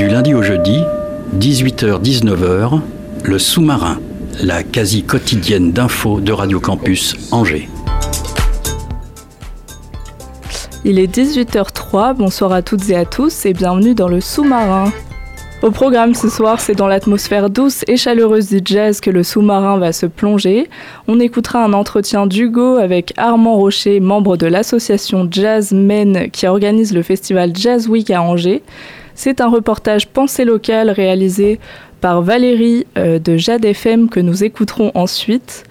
Du lundi au jeudi, 18h-19h, le sous-marin, la quasi quotidienne d'infos de Radio Campus Angers. Il est 18h03, bonsoir à toutes et à tous et bienvenue dans le sous-marin. Au programme ce soir, c'est dans l'atmosphère douce et chaleureuse du jazz que le sous-marin va se plonger. On écoutera un entretien d'Hugo avec Armand Rocher, membre de l'association Jazz Men qui organise le festival Jazz Week à Angers. C'est un reportage pensée locale réalisé par Valérie euh, de Jade FM que nous écouterons ensuite.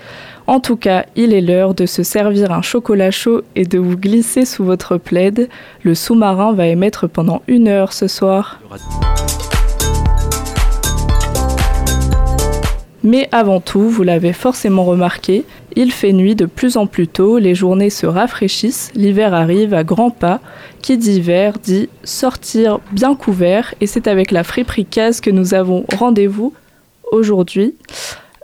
En tout cas, il est l'heure de se servir un chocolat chaud et de vous glisser sous votre plaid. Le sous-marin va émettre pendant une heure ce soir. Mais avant tout, vous l'avez forcément remarqué, il fait nuit de plus en plus tôt, les journées se rafraîchissent, l'hiver arrive à grands pas. Qui dit hiver dit sortir bien couvert, et c'est avec la friperie Case que nous avons rendez-vous aujourd'hui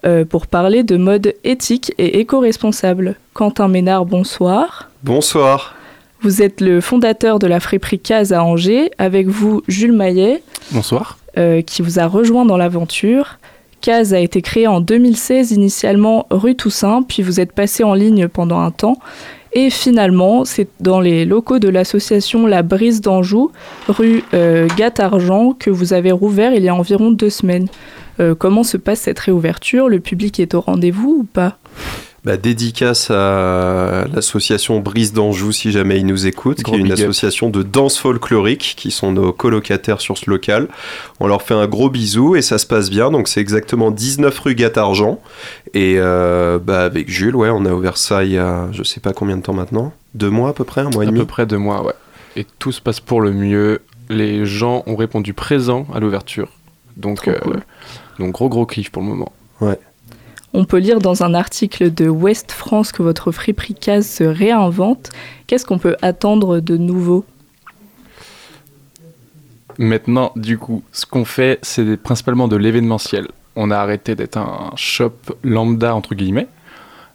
euh, pour parler de mode éthique et éco-responsable. Quentin Ménard, bonsoir. Bonsoir. Vous êtes le fondateur de la friperie Case à Angers, avec vous Jules Maillet. Bonsoir. Euh, qui vous a rejoint dans l'aventure. Case a été créé en 2016, initialement rue Toussaint, puis vous êtes passé en ligne pendant un temps. Et finalement, c'est dans les locaux de l'association La Brise d'Anjou, rue euh, argent que vous avez rouvert il y a environ deux semaines. Euh, comment se passe cette réouverture? Le public est au rendez-vous ou pas? Bah, dédicace à l'association Brise d'Anjou, si jamais ils nous écoutent, qui est une association de danse folklorique, qui sont nos colocataires sur ce local. On leur fait un gros bisou et ça se passe bien. Donc c'est exactement 19 rue Gatargent. Et euh, bah, avec Jules, ouais, on a ouvert ça il y a je sais pas combien de temps maintenant? Deux mois à peu près, un mois et demi? À peu près deux mois, ouais. Et tout se passe pour le mieux. Les gens ont répondu présent à l'ouverture. Donc, euh, donc gros gros kiff pour le moment. Ouais. On peut lire dans un article de West France que votre friperie case se réinvente. Qu'est-ce qu'on peut attendre de nouveau? Maintenant, du coup, ce qu'on fait, c'est principalement de l'événementiel. On a arrêté d'être un shop lambda, entre guillemets,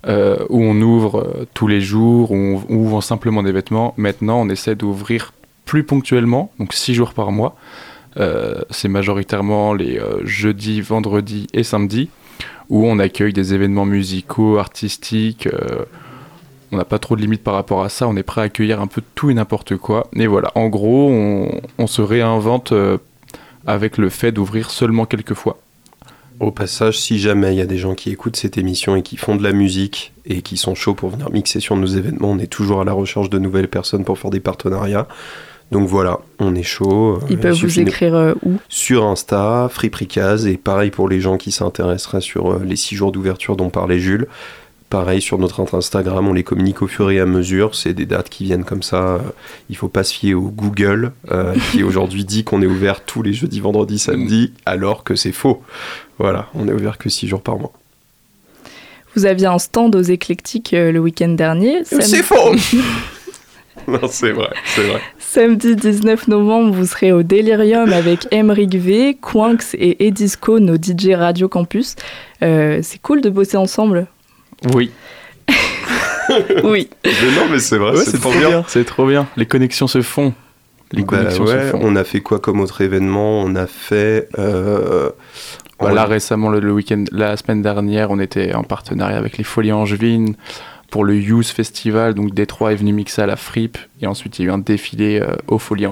euh, où on ouvre euh, tous les jours, où on ouvre simplement des vêtements. Maintenant, on essaie d'ouvrir plus ponctuellement, donc six jours par mois. Euh, c'est majoritairement les jeudis, vendredis et samedis où on accueille des événements musicaux, artistiques. Euh, on n'a pas trop de limites par rapport à ça. On est prêt à accueillir un peu tout et n'importe quoi. Et voilà, en gros, on, se réinvente euh, avec le fait d'ouvrir seulement quelques fois. Au passage, si jamais il y a des gens qui écoutent cette émission et qui font de la musique et qui sont chauds pour venir mixer sur nos événements, on est toujours à la recherche de nouvelles personnes pour faire des partenariats. Donc voilà, on est chaud. Ils peuvent vous écrire euh, où? Sur Insta, Fripricaz, et pareil pour les gens qui s'intéresseraient sur euh, les six jours d'ouverture dont parlait Jules. Pareil sur notre Instagram, on les communique au fur et à mesure. C'est des dates qui viennent comme ça. Il faut pas se fier au Google euh, qui aujourd'hui dit qu'on est ouvert tous les jeudis, vendredis, samedis, alors que c'est faux. Voilà, on est ouvert que six jours par mois. Vous aviez un stand aux éclectiques le week-end dernier. C'est faux Non, c'est vrai, c'est vrai. Samedi 19 novembre, vous serez au Delirium avec Emric V, Quinx et Edisco, nos DJ Radio Campus. Euh, c'est cool de bosser ensemble. Oui. oui. non, mais c'est vrai, c'est trop bien. C'est trop bien. Les connexions se font. Les bah connexions se font. On a fait quoi comme autre événement? On a fait. Euh... Voilà, récemment, le, le week-end, la semaine dernière, on était en partenariat avec les Folies Angevines pour le Youth Festival. Donc Détroit est venu mixer à la Fripe et ensuite il y a eu un défilé euh, aux Folies.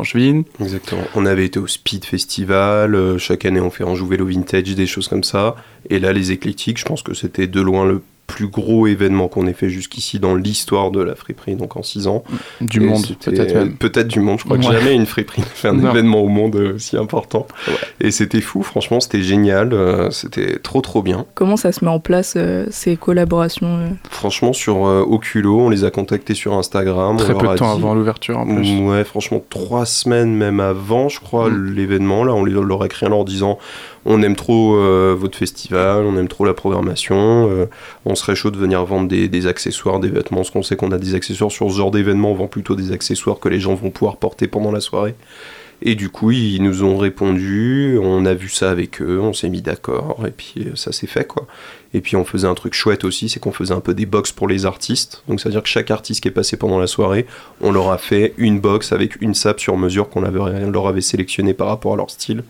Exactement. On avait été au Speed Festival. Euh, chaque année on fait un Vélo Vintage, des choses comme ça. Et là les éclectiques, je pense que c'était de loin le plus gros événement qu'on ait fait jusqu'ici dans l'histoire de la friperie, donc en 6 ans. Du monde, peut-être même. Peut-être du monde, je crois que jamais une friperie n'a fait un événement au monde aussi important. Et c'était fou, franchement, c'était génial, euh, c'était trop trop bien. Comment ça se met en place euh, ces collaborations euh Franchement, sur Oculo, on les a contactés sur Instagram. Très peu de temps avant l'ouverture en plus. Ouais, franchement, trois semaines même avant, je crois, mm. l'événement. Là, on leur a écrit en leur disant on aime trop euh, votre festival, on aime trop la programmation, euh, on serait chaud de venir vendre des, accessoires, des vêtements, parce qu'on sait qu'on a des accessoires sur ce genre d'événement, on vend plutôt des accessoires que les gens vont pouvoir porter pendant la soirée. Et du coup, ils nous ont répondu, on a vu ça avec eux, on s'est mis d'accord, et puis euh, ça s'est fait quoi. Et puis on faisait un truc chouette aussi, c'est qu'on faisait un peu des box pour les artistes. Donc c'est-à-dire que chaque artiste qui est passé pendant la soirée, on leur a fait une box avec une sape sur mesure qu'on leur avait sélectionné par rapport à leur style.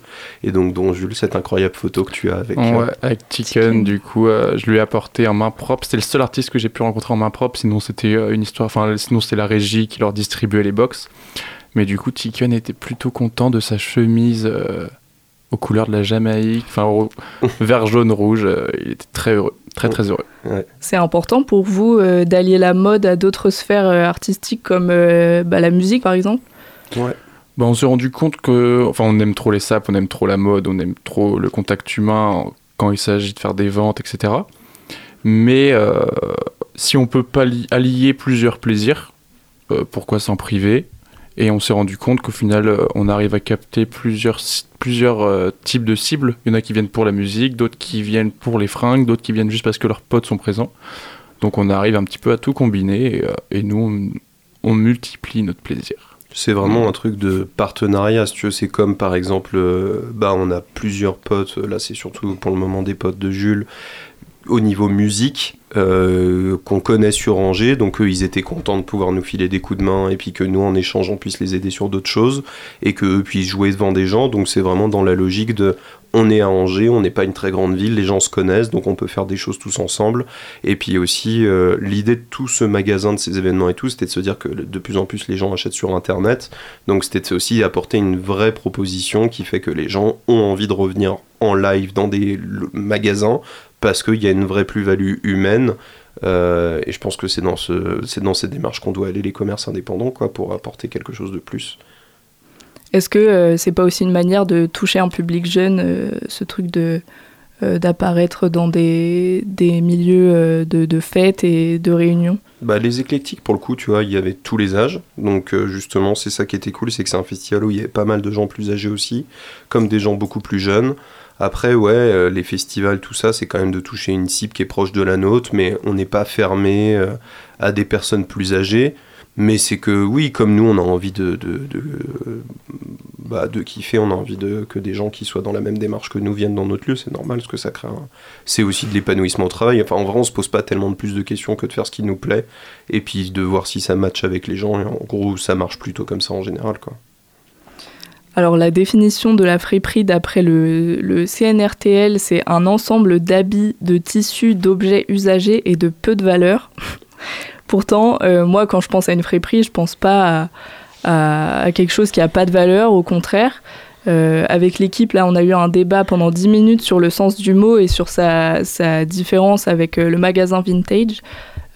Et donc, dont Jules, cette incroyable photo que tu as avec. Ouais, euh, avec Chicken, du coup, euh, je lui ai apporté en main propre. C'était le seul artiste que j'ai pu rencontrer en main propre, sinon c'était une histoire, enfin, sinon c'était la régie qui leur distribuait les box. Mais du coup, Chicken était plutôt content de sa chemise euh, aux couleurs de la Jamaïque, enfin vert, jaune, rouge. Euh, il était très heureux, très très heureux. C'est important pour vous euh, d'allier la mode à d'autres sphères artistiques comme bah, la musique par exemple? Ouais. Bah, on s'est rendu compte que, enfin, on aime trop les sapes, on aime trop la mode, on aime trop le contact humain quand il s'agit de faire des ventes, etc. Mais si on peut pas allier plusieurs plaisirs, pourquoi s'en priver? Et on s'est rendu compte qu'au final, euh, on arrive à capter plusieurs, plusieurs euh, types de cibles. Il y en a qui viennent pour la musique, d'autres qui viennent pour les fringues, d'autres qui viennent juste parce que leurs potes sont présents. Donc on arrive un petit peu à tout combiner et, euh, nous, on, multiplie notre plaisir. C'est vraiment un truc de partenariat, si tu veux. C'est comme par exemple, bah, on a plusieurs potes, là c'est surtout pour le moment des potes de Jules, au niveau musique. Euh, qu'on connaît sur Angers, donc eux ils étaient contents de pouvoir nous filer des coups de main et puis que nous en échange on puisse les aider sur d'autres choses et que eux puissent jouer devant des gens, donc c'est vraiment dans la logique de on est à Angers, on n'est pas une très grande ville, les gens se connaissent, donc on peut faire des choses tous ensemble. Et puis aussi, euh, l'idée de tout ce magasin, de ces événements et tout, c'était de se dire que de plus en plus les gens achètent sur Internet. Donc c'était aussi apporter une vraie proposition qui fait que les gens ont envie de revenir en live dans des magasins parce qu'il y a une vraie plus-value humaine. Euh, et je pense que c'est dans, ce, c'est dans cette démarche qu'on doit aller les commerces indépendants quoi, pour apporter quelque chose de plus. Est-ce que euh, c'est pas aussi une manière de toucher un public jeune, euh, ce truc de d'apparaître dans des, des milieux de, de, fêtes et de réunions? Bah, Les éclectiques, pour le coup, tu vois, il y avait tous les âges. Donc, justement, c'est ça qui était cool, c'est que c'est un festival où il y avait pas mal de gens plus âgés aussi, comme des gens beaucoup plus jeunes. Après, ouais, euh, les festivals, tout ça, c'est quand même de toucher une cible qui est proche de la nôtre, mais on n'est pas fermé euh, à des personnes plus âgées. Mais c'est que oui, comme nous, on a envie de, de, bah, de kiffer, on a envie de, que des gens qui soient dans la même démarche que nous viennent dans notre lieu, c'est normal, parce que ça crée C'est aussi de l'épanouissement au travail. Enfin, en vrai, on se pose pas tellement de plus de questions que de faire ce qui nous plaît, et puis de voir si ça match avec les gens. Et en gros, ça marche plutôt comme ça en général, quoi. Alors la définition de la friperie d'après le, CNRTL, c'est un ensemble d'habits, de tissus, d'objets usagés et de peu de valeur. Pourtant, euh, moi quand je pense à une friperie, je pense pas à, quelque chose qui a pas de valeur, au contraire. Euh, avec l'équipe, là, on a eu un débat pendant 10 minutes sur le sens du mot et sur sa, différence avec euh, le magasin vintage.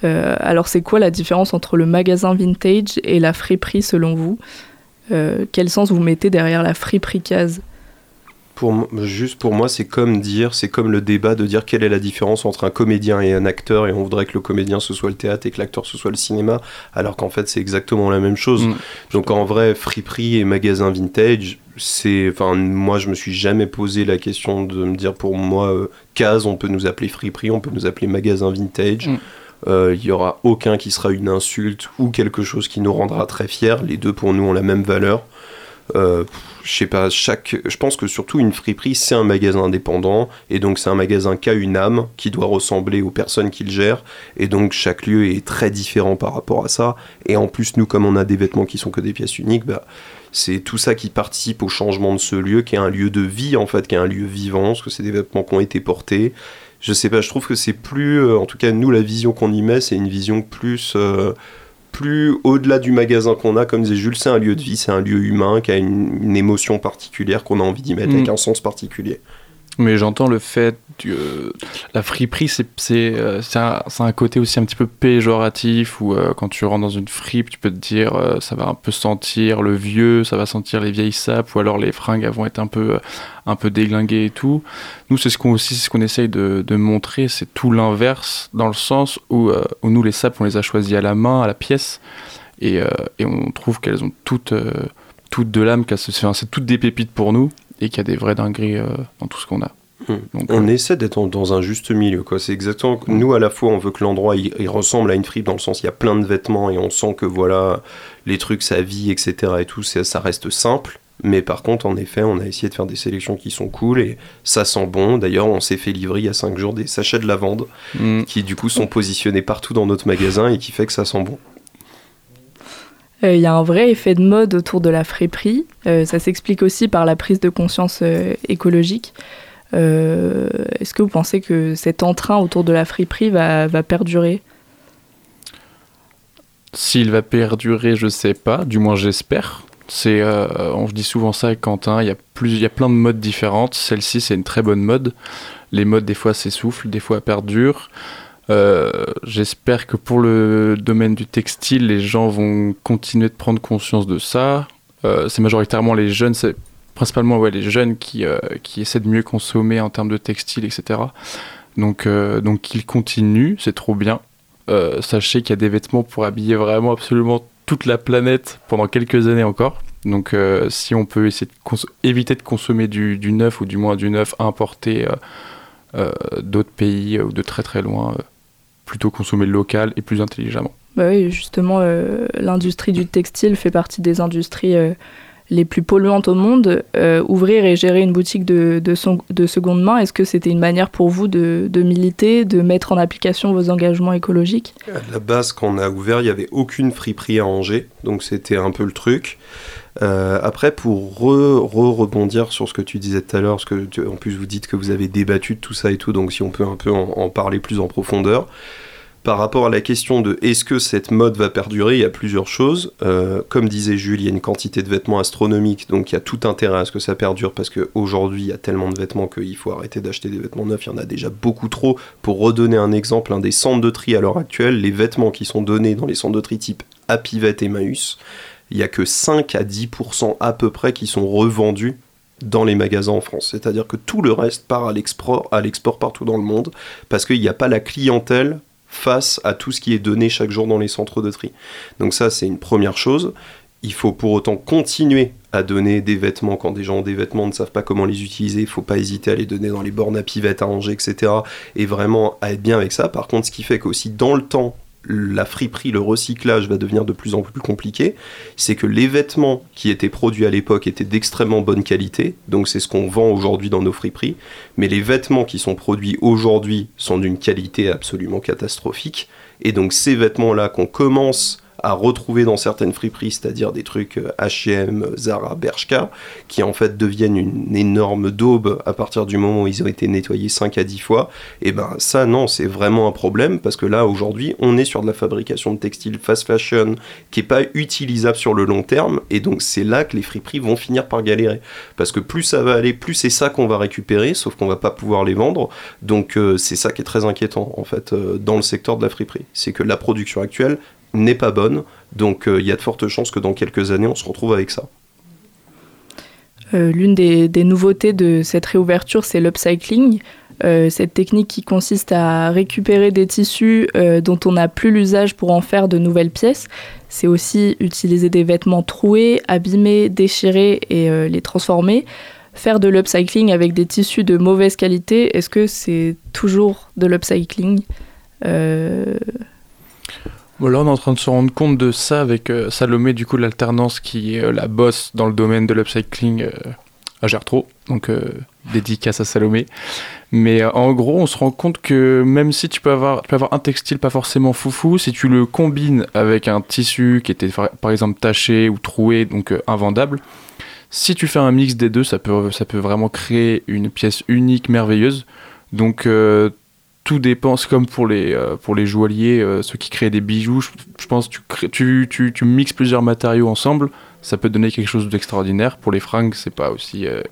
alors, c'est quoi la différence entre le magasin vintage et la friperie selon vous? Euh, quel sens vous mettez derrière la fripricase? Pour, juste pour moi, c'est comme dire, c'est comme le débat de dire quelle est la différence entre un comédien et un acteur, et on voudrait que le comédien ce soit le théâtre et que l'acteur ce soit le cinéma, alors qu'en fait c'est exactement la même chose. Mm. Donc en vrai, friperie et magasin vintage, c'est, enfin moi je me suis jamais posé la question de me dire pour moi, euh, case, on peut nous appeler friperie, on peut nous appeler magasin vintage. Mm. Euh, il n'y aura aucun qui sera une insulte ou quelque chose qui nous rendra très fiers. Les deux pour nous ont la même valeur. Euh, je sais pas, chaque, je pense que surtout une friperie c'est un magasin indépendant et donc c'est un magasin qui a une âme qui doit ressembler aux personnes qu'il gère et donc chaque lieu est très différent par rapport à ça et en plus nous comme on a des vêtements qui sont que des pièces uniques, bah, c'est tout ça qui participe au changement de ce lieu qui est un lieu de vie en fait, qui est un lieu vivant parce que c'est des vêtements qui ont été portés je sais pas, je trouve que c'est plus, euh, en tout cas nous la vision qu'on y met, c'est une vision plus, euh, plus au-delà du magasin qu'on a, comme disait Jules, c'est un lieu de vie, c'est un lieu humain qui a une, émotion particulière qu'on a envie d'y mettre avec mm. un sens particulier. Mais j'entends le fait que la friperie, c'est euh, un, un, côté aussi un petit peu péjoratif où euh, quand tu rentres dans une fripe, tu peux te dire euh, ça va un peu sentir le vieux, ça va sentir les vieilles sapes ou alors les fringues vont être un peu, un peu déglinguées et tout. Nous, c'est ce qu'on aussi ce qu'on essaye de, de montrer, c'est tout l'inverse dans le sens où, où, nous, les sapes, on les a choisies à la main, à la pièce et, et on trouve qu'elles ont toutes, toutes de l'âme, c'est toutes des pépites pour nous et qu'il y a des vrais dingueries euh, dans tout ce qu'on a. Hmm. on euh, essaie d'être dans un juste milieu. Quoi. C'est exactement. Hmm. Nous, à la fois, on veut que l'endroit il, ressemble à une fripe dans le sens il y a plein de vêtements et on sent que voilà, les trucs, ça vit, etc. et tout, ça reste simple. Mais par contre, en effet, on a essayé de faire des sélections qui sont cool et ça sent bon. D'ailleurs, on s'est fait livrer il y a 5 jours des sachets de lavande hmm. qui, du coup, sont positionnés partout dans notre magasin et qui fait que ça sent bon. Euh, il y a un vrai effet de mode autour de la friperie. Euh, ça s'explique aussi par la prise de conscience euh, écologique. Est-ce que vous pensez que cet entrain autour de la friperie va, perdurer? S'il va perdurer, je ne sais pas. Du moins, j'espère. C'est, on dit souvent ça avec Quentin. Il y a y a plein de modes différentes. Celle-ci, c'est une très bonne mode. Les modes, des fois, s'essoufflent, des fois, perdurent. Euh, j'espère que pour le domaine du textile, les gens vont continuer de prendre conscience de ça. Euh, c'est majoritairement les jeunes, c'est principalement ouais, les jeunes qui, euh, qui essaient de mieux consommer en termes de textile, etc. Donc, donc qu'ils continuent, c'est trop bien. sachez qu'il y a des vêtements pour habiller vraiment absolument toute la planète pendant quelques années encore. Donc si on peut essayer de éviter de consommer du, du, neuf ou du moins du neuf importé d'autres pays ou de très très loin, plutôt consommer local et plus intelligemment. Bah oui, justement, euh, l'industrie du textile fait partie des industries euh, les plus polluantes au monde. Euh, ouvrir et gérer une boutique de, de, son, de seconde main, est-ce que c'était une manière pour vous de, de, militer, de mettre en application vos engagements écologiques? À la base, quand on a ouvert, il n'y avait aucune friperie à Angers, donc c'était un peu le truc. Après, pour re-rebondir sur ce que tu disais tout à l'heure, parce que en plus vous dites que vous avez débattu de tout ça et tout, donc si on peut un peu en parler plus en profondeur, par rapport à la question de est-ce que cette mode va perdurer, il y a plusieurs choses. Euh, comme disait Jules, il y a une quantité de vêtements astronomiques, donc il y a tout intérêt à ce que ça perdure, parce qu'aujourd'hui, il y a tellement de vêtements qu'il faut arrêter d'acheter des vêtements neufs, il y en a déjà beaucoup trop. Pour redonner un exemple, un des centres de tri à l'heure actuelle, les vêtements qui sont donnés dans les centres de tri type Apivet et Maüs, il n'y a que 5 à 10% à peu près qui sont revendus dans les magasins en France. C'est-à-dire que tout le reste part à l'export, partout dans le monde, parce qu'il n'y a pas la clientèle face à tout ce qui est donné chaque jour dans les centres de tri. Donc ça, c'est une première chose. Il faut pour autant continuer à donner des vêtements quand des gens ont des vêtements, ne savent pas comment les utiliser. Il ne faut pas hésiter à les donner dans les bornes à pivettes, à ranger, etc. Et vraiment à être bien avec ça. Par contre, ce qui fait qu'aussi dans le temps, la friperie, le recyclage va devenir de plus en plus compliqué, c'est que les vêtements qui étaient produits à l'époque étaient d'extrêmement bonne qualité, donc c'est ce qu'on vend aujourd'hui dans nos friperies, mais les vêtements qui sont produits aujourd'hui sont d'une qualité absolument catastrophique, et donc ces vêtements-là qu'on commence à retrouver dans certaines friperies, c'est-à-dire des trucs H&M, Zara, Bershka, qui en fait deviennent une énorme daube à partir du moment où ils ont été nettoyés 5 à 10 fois, et ben ça non, c'est vraiment un problème parce que là aujourd'hui, on est sur de la fabrication de textiles fast fashion qui est pas utilisable sur le long terme et donc c'est là que les friperies vont finir par galérer. Parce que plus ça va aller, plus c'est ça qu'on va récupérer, sauf qu'on va pas pouvoir les vendre. Donc euh, c'est ça qui est très inquiétant en fait euh, dans le secteur de la friperie, c'est que la production actuelle n'est pas bonne. Donc euh, il y a de fortes chances que dans quelques années, on se retrouve avec ça. Euh, l'une des, nouveautés de cette réouverture, c'est l'upcycling. Euh, cette technique qui consiste à récupérer des tissus dont on n'a plus l'usage pour en faire de nouvelles pièces. C'est aussi utiliser des vêtements troués, abîmés, déchirés et les transformer. Faire de l'upcycling avec des tissus de mauvaise qualité, est-ce que c'est toujours de l'upcycling? Là, on est en train de se rendre compte de ça avec euh, Salomé, du coup, l'alternance qui est euh, la boss dans le domaine de l'upcycling euh, à Gertrude. Donc, dédicace à Salomé. Mais en gros, on se rend compte que même si tu peux, avoir, tu peux avoir un textile pas forcément foufou, si tu le combines avec un tissu qui était par exemple taché ou troué, donc invendable, si tu fais un mix des deux, ça peut, ça peut vraiment créer une pièce unique, merveilleuse. Donc, tout dépend, c'est comme pour les, euh, pour les joailliers, euh, ceux qui créent des bijoux, je, pense que tu, tu, tu, mixes plusieurs matériaux ensemble, ça peut donner quelque chose d'extraordinaire. Pour les fringues, c'est pas aussi, euh,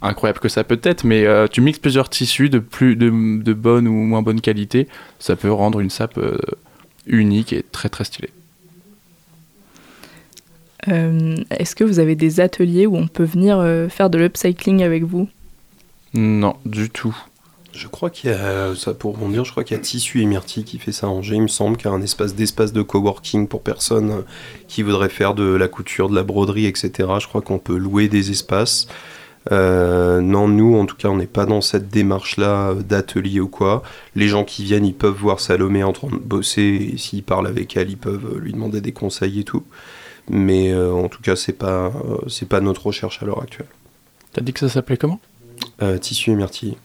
incroyable que ça peut être, mais tu mixes plusieurs tissus de, plus, de, de, bonne ou moins bonne qualité, ça peut rendre une sape unique et très très stylée. Est-ce que vous avez des ateliers où on peut venir faire de l'upcycling avec vous? Non, du tout. Je crois qu'il y a, ça pour dire, je crois qu'il y a Tissu et Myrtille qui fait ça à Angers, il me semble, qu'il y a un espace d'espace de coworking pour personnes qui voudraient faire de la couture, de la broderie, etc. Je crois qu'on peut louer des espaces. Euh, non, nous, en tout cas, on n'est pas dans cette démarche-là d'atelier ou quoi. Les gens qui viennent, ils peuvent voir Salomé en train de bosser, et s'ils parlent avec elle, ils peuvent lui demander des conseils et tout. Mais euh, en tout cas, c'est pas, euh, c'est pas notre recherche à l'heure actuelle. T'as dit que ça s'appelait comment? Tissu et Myrtille.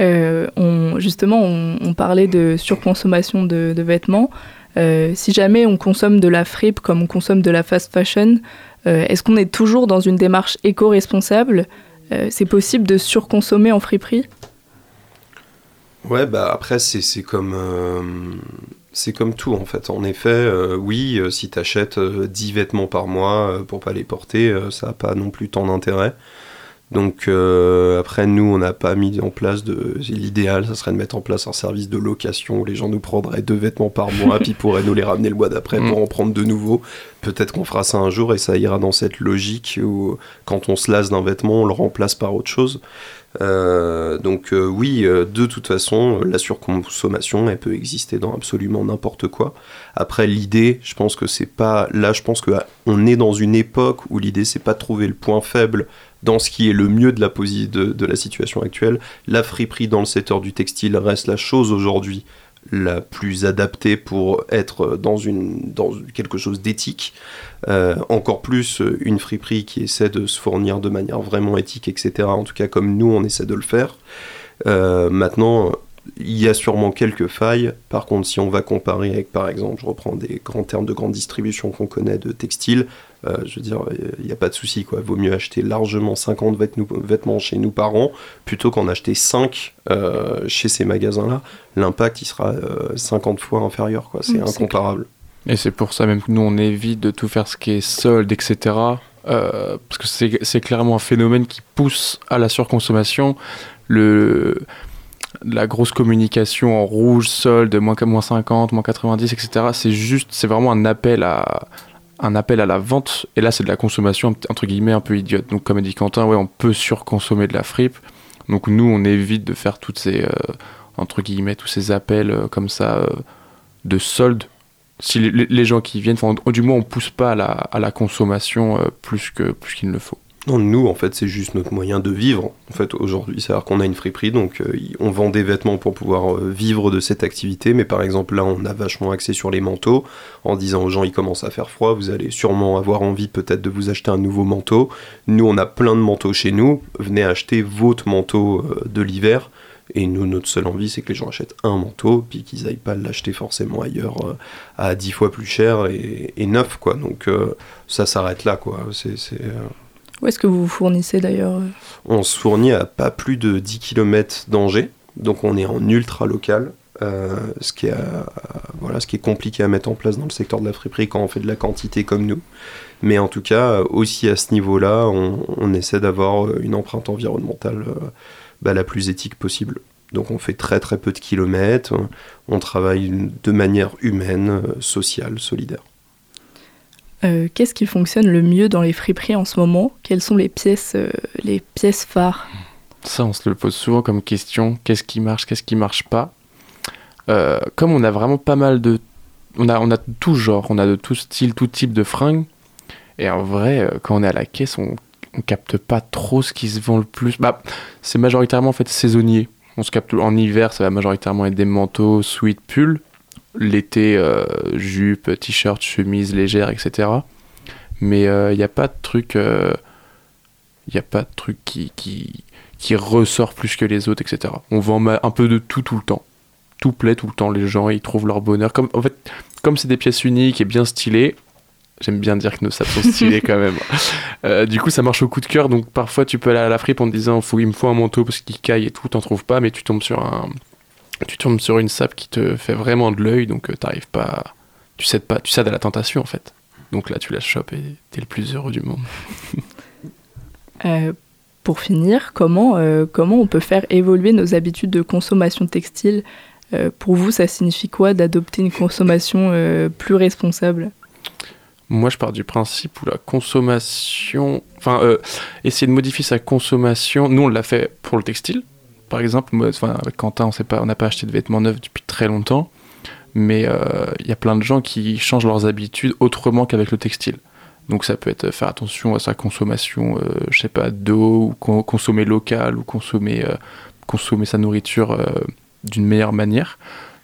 Euh, on, justement, on, parlait de surconsommation de, vêtements. Euh, si jamais on consomme de la fripe comme on consomme de la fast fashion, euh, est-ce qu'on est toujours dans une démarche éco-responsable? C'est possible de surconsommer en friperie? Ouais, bah après, c'est comme, comme tout en fait. En effet, oui, si tu achètes 10 vêtements par mois pour pas les porter, ça n'a pas non plus tant d'intérêt. Donc euh, après, nous, on n'a pas mis en place de... L'idéal, ça serait de mettre en place un service de location où les gens nous prendraient deux vêtements par mois, puis pourraient nous les ramener le mois d'après pour mm. en prendre de nouveaux. Peut-être qu'on fera ça un jour et ça ira dans cette logique où quand on se lasse d'un vêtement, on le remplace par autre chose. Euh, donc euh, oui, de toute façon, la surconsommation, elle peut exister dans absolument n'importe quoi. Après, l'idée, je pense que c'est pas... Là, je pense qu'on est dans une époque où l'idée, c'est pas de trouver le point faible dans ce qui est le mieux de la, de, de la situation actuelle. La friperie dans le secteur du textile reste la chose aujourd'hui la plus adaptée pour être dans, une, dans quelque chose d'éthique. Euh, encore plus une friperie qui essaie de se fournir de manière vraiment éthique, etc. En tout cas, comme nous, on essaie de le faire. Euh, maintenant, il y a sûrement quelques failles. Par contre, si on va comparer avec, par exemple, je reprends des grands termes de grande distribution qu'on connaît de textile, euh, je veux dire, il n'y a pas de souci, quoi. Vaut mieux acheter largement 50 vêtements chez nous par an plutôt qu'en acheter 5 euh, chez ces magasins-là. L'impact, il sera 50 euh, fois inférieur, quoi. C'est incomparable. Et c'est pour ça même que nous, on évite de tout faire ce qui est solde, etc. parce que c'est clairement un phénomène qui pousse à la surconsommation. Le, la grosse communication en rouge, solde, moins, moins 50, moins 90, etc. C'est juste, c'est vraiment un appel à, un appel à la vente, et là c'est de la consommation entre guillemets un peu idiote. Donc comme a dit Quentin, ouais, on peut surconsommer de la fripe. Donc nous on évite de faire toutes ces euh, entre guillemets tous ces appels euh, comme ça euh, de solde. Si les, gens qui viennent, du moins on pousse pas à la, à la consommation plus que plus qu'il ne le faut. Non, nous, en fait, c'est juste notre moyen de vivre. En fait, aujourd'hui, c'est-à-dire qu'on a une friperie, donc euh, on vend des vêtements pour pouvoir euh, vivre de cette activité. Mais par exemple, là, on a vachement axé sur les manteaux, en disant aux gens, il commence à faire froid, vous allez sûrement avoir envie peut-être de vous acheter un nouveau manteau. Nous, on a plein de manteaux chez nous. Venez acheter votre manteau euh, de l'hiver. Et nous, notre seule envie, c'est que les gens achètent un manteau, puis qu'ils n'aillent pas l'acheter forcément ailleurs à 10 fois plus cher et, neuf, quoi. Donc ça s'arrête là, quoi. C'est où est-ce que vous vous fournissez d'ailleurs On se fournit à pas plus de 10 km d'Angers, donc on est en ultra local. Euh, ce, qui est, euh, voilà, ce qui est compliqué à mettre en place dans le secteur de la friperie quand on fait de la quantité comme nous. Mais en tout cas, aussi à ce niveau-là, on, essaie d'avoir une empreinte environnementale euh, bah, la plus éthique possible. Donc on fait très très peu de kilomètres, on travaille de manière humaine, sociale, solidaire. Euh, qu'est-ce qui fonctionne le mieux dans les friperies en ce moment? Quelles sont les pièces, euh, les pièces phares? Ça, on se le pose souvent comme question. Qu'est-ce qui marche Qu'est-ce qui marche pas? Euh, Comme on a vraiment pas mal de, on a, on a tout genre, on a de tout style, tout type de fringues. Et en vrai, quand on est à la caisse, on, on capte pas trop ce qui se vend le plus. Bah, c'est majoritairement en fait saisonnier. On se capte en hiver, ça va majoritairement être des manteaux, sweat, pulls l'été, euh, jupe, t-shirt, chemise légère, etc. Mais il euh, n'y a pas de truc. Il euh, a pas de truc qui, qui, qui, ressort plus que les autres, etc. On vend un peu de tout tout le temps. Tout plaît tout le temps. Les gens, ils trouvent leur bonheur. Comme, en fait, comme c'est des pièces uniques et bien stylées, J'aime bien dire que nos sapes sont stylés quand même. du coup, ça marche au coup de cœur. Donc, parfois, tu peux aller à la fripe en te disant faut, il me faut un manteau parce qu'il caille et tout, t'en trouves pas, mais tu tombes sur un, tu tombes sur une sape qui te fait vraiment de l'œil, donc euh, t'arrives pas, tu cèdes pas, tu cèdes à la tentation en fait. Donc là, tu la chopes et t'es le plus heureux du monde. Euh, pour finir, comment, comment on peut faire évoluer nos habitudes de consommation textile? Pour vous, ça signifie quoi d'adopter une consommation plus responsable? Moi, je pars du principe où la consommation. Enfin, euh, essayer de modifier sa consommation. Nous, on l'a fait pour le textile. Par exemple, avec Quentin, on n'a pas acheté de vêtements neufs depuis très longtemps. Mais euh, il y a plein de gens qui changent leurs habitudes autrement qu'avec le textile. Donc, ça peut être faire attention à sa consommation, euh, je sais pas, d'eau, ou consommer local, ou consommer, consommer sa nourriture d'une meilleure manière.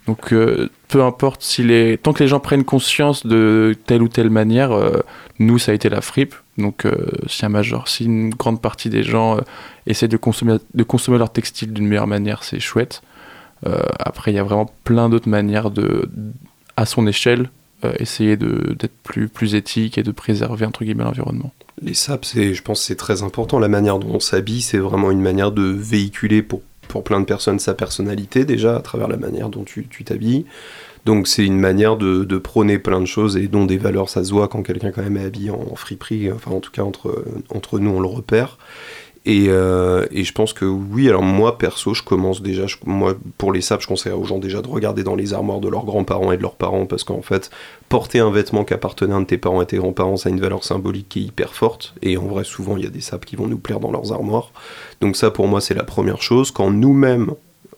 Donc euh, peu importe si les... tant que les gens prennent conscience de telle ou telle manière, euh, nous ça a été la fripe. Donc euh, si un major, si une grande partie des gens essaient de consommer, de consommer leur textile d'une meilleure manière, c'est chouette. après il y a vraiment plein d'autres manières de, à son échelle, essayer d'être plus, plus éthique et de préserver entre guillemets l'environnement. Les sapes, je pense c'est très important. La manière dont on s'habille, c'est vraiment une manière de véhiculer pour pour plein de personnes sa personnalité déjà à travers la manière dont tu t'habilles. Donc c'est une manière de, prôner plein de choses et dont des valeurs ça se voit quand quelqu'un quand même est habillé en friperie, enfin en tout cas entre, nous on le repère. Euh, et, je pense que oui, alors moi perso, je commence déjà, moi pour les sapes, je conseille aux gens déjà de regarder dans les armoires de leurs grands-parents et de leurs parents parce qu'en fait, porter un vêtement qui appartenait à un de tes parents et tes grands-parents, ça a une valeur symbolique qui est hyper forte. Et en vrai, souvent, il y a des sapes qui vont nous plaire dans leurs armoires. Donc ça, pour moi, c'est la première chose. Quand nous-mêmes,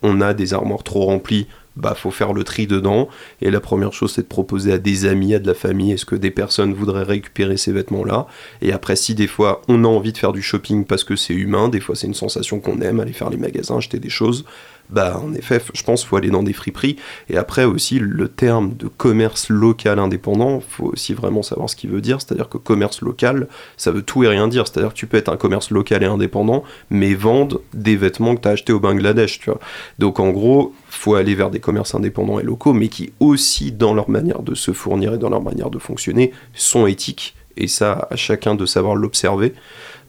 on a des armoires trop remplies, bah faut faire le tri dedans. Et la première chose, c'est de proposer à des amis, à de la famille, est-ce que des personnes voudraient récupérer ces vêtements-là Et après, si des fois on a envie de faire du shopping parce que c'est humain, des fois c'est une sensation qu'on aime, aller faire les magasins, acheter des choses, bah en effet, je pense qu'il faut aller dans des friperies. Et après aussi, le terme de commerce local indépendant, faut aussi vraiment savoir ce qu'il veut dire. C'est-à-dire que commerce local, ça veut tout et rien dire. C'est-à-dire que tu peux être un commerce local et indépendant, mais vendre des vêtements que tu as achetés au Bangladesh, tu vois. Donc en gros, faut aller vers des commerces indépendants et locaux, mais qui aussi, dans leur manière de se fournir et dans leur manière de fonctionner, sont éthiques. Et ça, à chacun de savoir l'observer.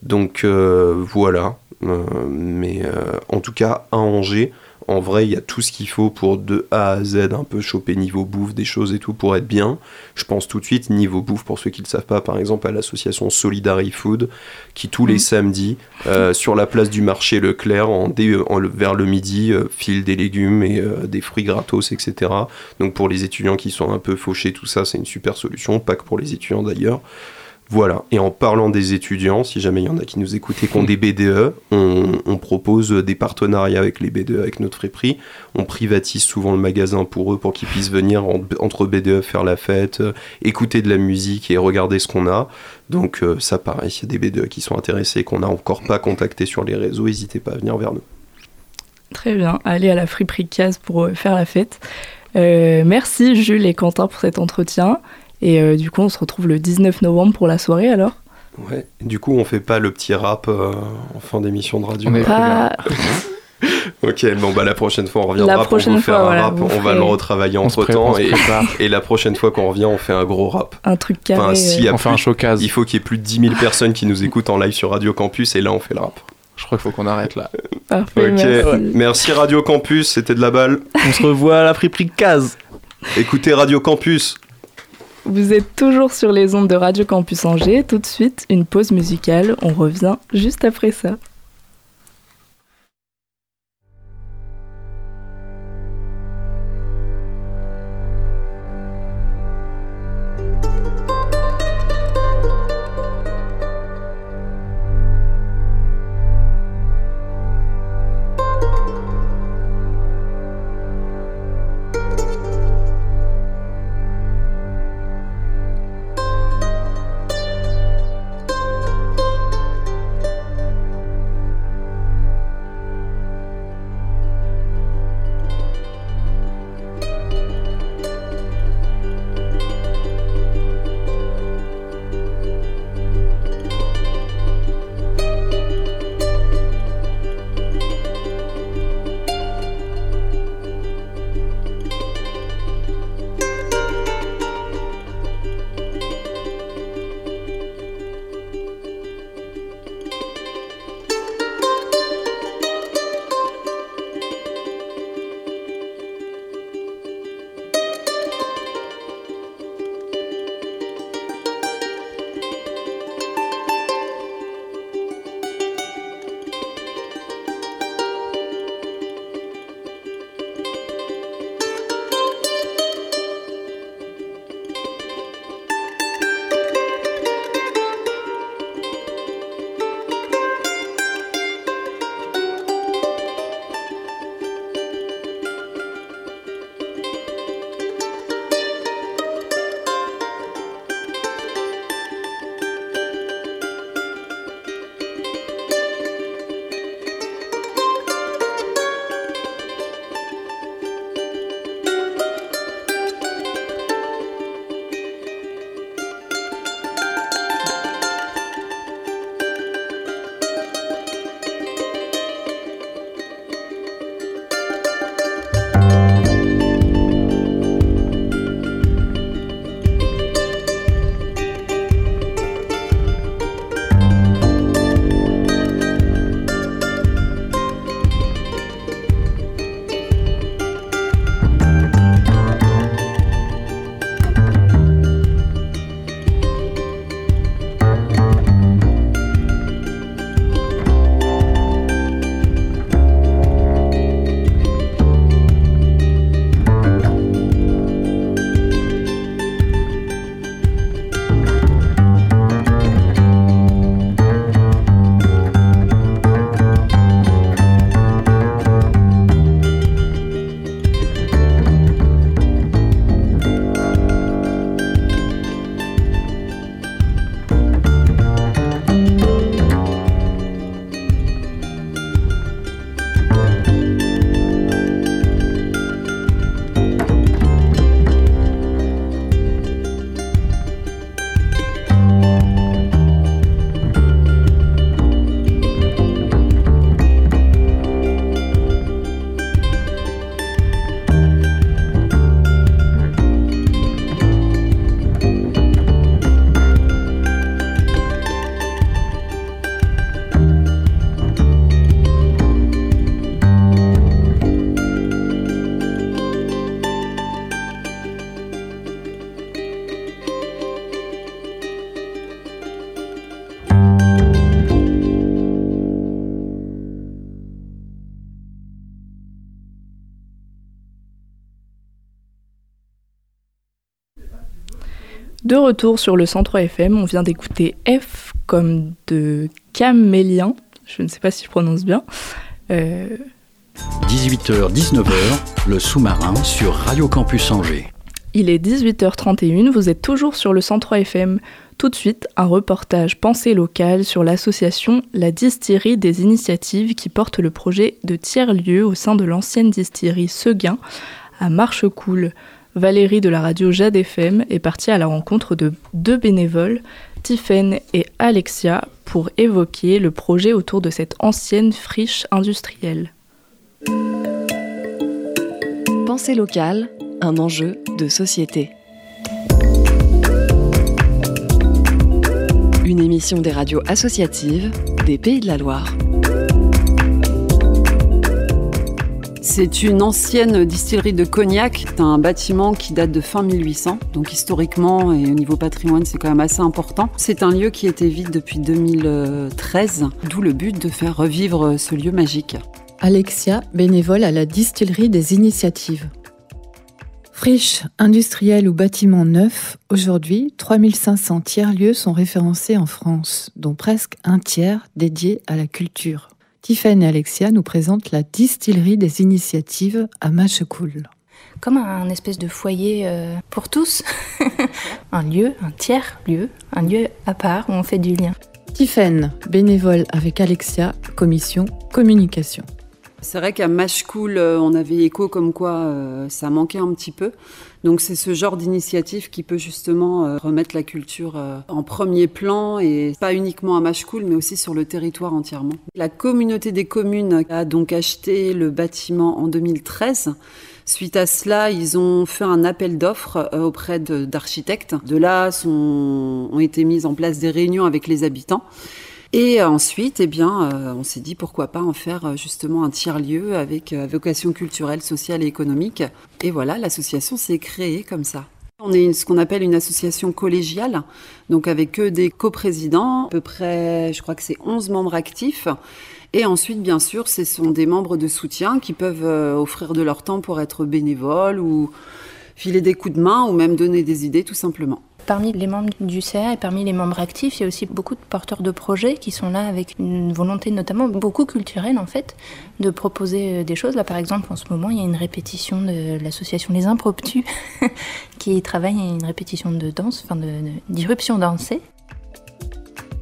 Donc euh, voilà. Euh, mais euh, en tout cas, à Angers, en vrai, il y a tout ce qu'il faut pour de A à Z un peu choper niveau bouffe, des choses et tout pour être bien. Je pense tout de suite niveau bouffe pour ceux qui ne le savent pas, par exemple à l'association Solidary Food qui tous les mhm. samedis euh, sur la place du marché Leclerc en, vers le midi euh, file des légumes et euh, des fruits gratos, etc. Donc pour les étudiants qui sont un peu fauchés, tout ça c'est une super solution, pas que pour les étudiants d'ailleurs. Voilà, et en parlant des étudiants, si jamais il y en a qui nous écoutent et qui ont des BDE, on, propose des partenariats avec les BDE, avec notre friperie. On privatise souvent le magasin pour eux, pour qu'ils puissent venir entre BDE faire la fête, euh, écouter de la musique et regarder ce qu'on a. Donc euh, ça pareil, s'il y a des BDE qui sont intéressés, qu'on n'a encore pas contacté sur les réseaux, n'hésitez pas à venir vers nous. Très bien, allez à la friperie Case pour euh, faire la fête. merci Jules et Quentin pour cet entretien. Et euh, du coup, on se retrouve le 19 novembre pour la soirée alors? Ouais, du coup, on fait pas le petit rap euh, en fin d'émission de radio. On pas... ok, bon bah la prochaine fois on reviendra la pour vous faire un rap, on va le retravailler entre temps et, et, la prochaine fois qu'on revient on fait un gros rap. Un truc carré. Enfin, si on fait un showcase. Il faut qu'il y ait plus de 10 000 personnes qui nous écoutent en live sur Radio Campus et là on fait le rap. Je crois qu'il faut qu'on arrête là. Parfait, merci. merci. Radio Campus, c'était de la balle. On se revoit à la friperie case. Écoutez Radio Campus. Vous êtes toujours sur les ondes de Radio Campus Angers. Tout de suite, une pause musicale. On revient juste après ça. Retour sur le 103 FM, on vient d'écouter F comme de Camélien, je ne sais pas si je prononce bien. 18h-19h, euh, le sous-marin sur Radio Campus Angers. Il est 18h31, vous êtes toujours sur le 103 FM. Tout de suite, un reportage pensée local sur l'association La Distillerie des Initiatives qui porte le projet de tiers-lieu au sein de l'ancienne distillerie Seguin à Marchecoul. Valérie de la radio Jade FM est partie à la rencontre de deux bénévoles, Tiffaine et Alexia, pour évoquer le projet autour de cette ancienne friche industrielle. Pensée locale, un enjeu de société. Une émission des radios associatives des Pays de la Loire. C'est une ancienne distillerie de cognac. C'est un bâtiment qui date de fin 1800. Donc historiquement et au niveau patrimoine, c'est quand même assez important. C'est un lieu qui était vide depuis 2013, d'où le but de faire revivre ce lieu magique. Alexia, bénévole à la distillerie des initiatives. Friche, industrielle ou bâtiment neuf, aujourd'hui, 3500 tiers-lieux sont référencés en France, dont presque un tiers dédié à la culture. Tiffany et Alexia nous présentent la distillerie des initiatives à Machecoul. Comme un espèce de foyer euh, pour tous, un lieu, un tiers lieu, un lieu à part où on fait du lien. Tiffen, bénévole avec Alexia, commission communication. C'est vrai qu'à Mashcool, euh, on avait écho comme quoi euh, ça manquait un petit peu. Donc c'est ce genre d'initiative qui peut justement euh, remettre la culture en premier plan et pas uniquement à Mashcool mais aussi sur le territoire entièrement. La communauté des communes a donc acheté le bâtiment en 2013. Suite à cela, ils ont fait un appel d'offres auprès d'architectes. De, là sont, ont été mises en place des réunions avec les habitants. Et ensuite, eh bien, euh, on s'est dit pourquoi pas en faire euh, justement un tiers-lieu avec euh, vocation culturelle, sociale et économique. Et voilà, l'association s'est créée comme ça. On est ce qu'on appelle une association collégiale, donc avec que des coprésidents, à peu près, je crois que c'est 11 membres actifs. Et ensuite, bien sûr, ce sont des membres de soutien qui peuvent offrir de leur temps pour être bénévoles ou filer des coups de main ou même donner des idées tout simplement. Parmi les membres du CA et parmi les membres actifs, il y a aussi beaucoup de porteurs de projets qui sont là avec une volonté notamment beaucoup culturelle en fait de proposer euh, des choses. Là par exemple en ce moment il y a une répétition de l'association Les Impromptus qui travaille à une répétition de danse, enfin d'irruption dansée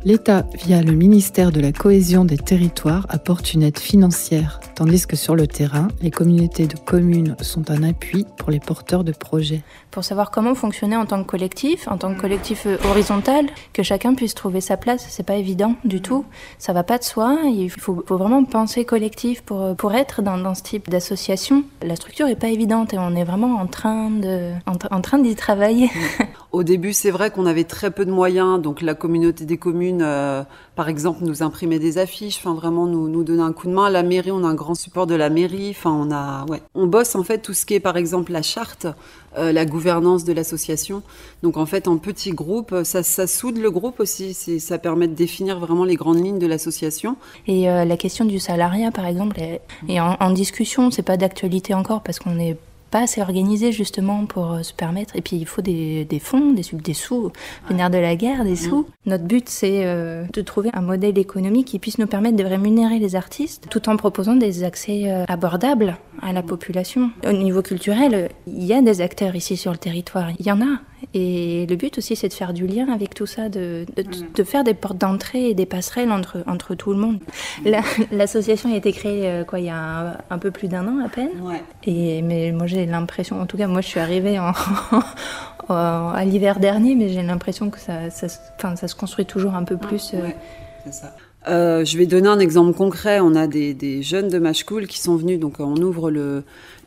l'État, via le ministère de la Cohésion des Territoires, apporte une aide financière, tandis que sur le terrain, les communautés de communes sont un appui pour les porteurs de projets. Pour savoir comment fonctionner en tant que collectif, en tant que collectif euh, horizontal, que chacun puisse trouver sa place, c'est pas évident du tout. Ça va pas de soi. Il faut, vraiment penser collectif pour, euh, pour être dans, dans ce type d'association. La structure est pas évidente et on est vraiment en train de, en train d'y travailler. Au début, c'est vrai qu'on avait très peu de moyens, donc la communauté des communes, euh, par exemple, nous imprimait des affiches, enfin vraiment nous nous donner un coup de main. La mairie, on a un grand support de la mairie, enfin on a, ouais, on bosse en fait tout ce qui est par exemple la charte, euh, la gouvernance de l'association. Donc en fait, en petit groupe, ça, ça soude le groupe aussi, ça permet de définir vraiment les grandes lignes de l'association. Et euh, la question du salariat, par exemple, est, en, en discussion, c'est pas d'actualité encore parce qu'on est pas assez organisé justement pour euh, se permettre. Et puis il faut des, des fonds, des, des sous, venir de la guerre, des sous. Mm. Notre but c'est euh, de trouver un modèle économique qui puisse nous permettre de rémunérer les artistes tout en proposant des accès euh, abordables à la population. Au niveau culturel, il y a des acteurs ici sur le territoire, il y en a. Et le but aussi, c'est de faire du lien avec tout ça, de, de, faire des portes d'entrée et des passerelles entre, entre tout le monde. L'association a été créée euh, quoi, il y a un, peu plus d'un an à peine. Et, mais moi, j'ai l'impression, en tout cas, moi, je suis arrivée en, à l'hiver dernier, mais j'ai l'impression que ça, ça, ça, se construit toujours un peu plus. Euh. c'est ça. Euh, je vais donner un exemple concret. On a des, jeunes de Mashcool qui sont venus, donc on ouvre le,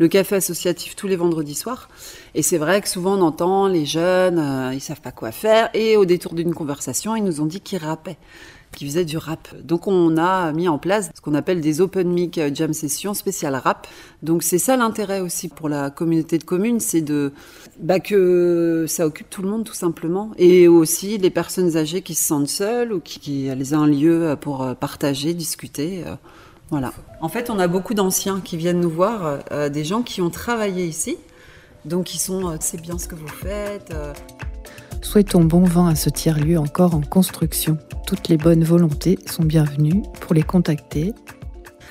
café associatif tous les vendredis soirs. Et c'est vrai que souvent on entend les jeunes, euh, ils savent pas quoi faire. Et au détour d'une conversation, ils nous ont dit qu'ils rappaient qui faisait du rap. Donc on a mis en place ce qu'on appelle des open mic jam sessions spéciales rap. Donc c'est ça l'intérêt aussi pour la communauté de communes, c'est de bah, que ça occupe tout le monde tout simplement, et aussi les personnes âgées qui se sentent seules ou qui, qui elles un lieu pour partager, discuter. Euh, voilà. En fait, on a beaucoup d'anciens qui viennent nous voir, euh, des gens qui ont travaillé ici, donc ils sont, euh, c'est bien ce que vous faites. Souhaitons bon vent à ce tiers-lieu encore en construction. Toutes les bonnes volontés sont bienvenues pour les contacter.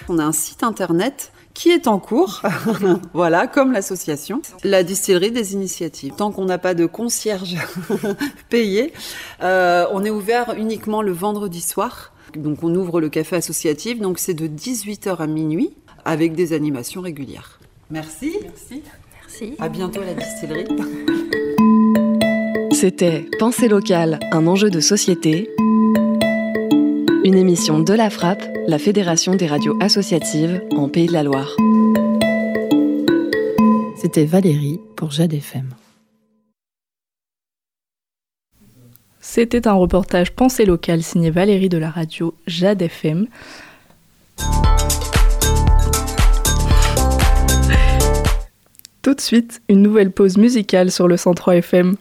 On a un site internet qui est en cours, voilà, comme l'association, la distillerie des initiatives. Tant qu'on n'a pas de concierge payé, euh, on est ouvert uniquement le vendredi soir. Donc on ouvre le café associatif, donc c'est de 18h à minuit avec des animations régulières. Merci. Merci. Merci. À bientôt à la distillerie. C'était Pensée locale, un enjeu de société. Une émission de la Frappe, la Fédération des radios associatives en Pays de la Loire. C'était Valérie pour Jade FM. C'était un reportage Pensée locale signé Valérie de la radio Jade FM. Tout de suite, une nouvelle pause musicale sur le 103 FM.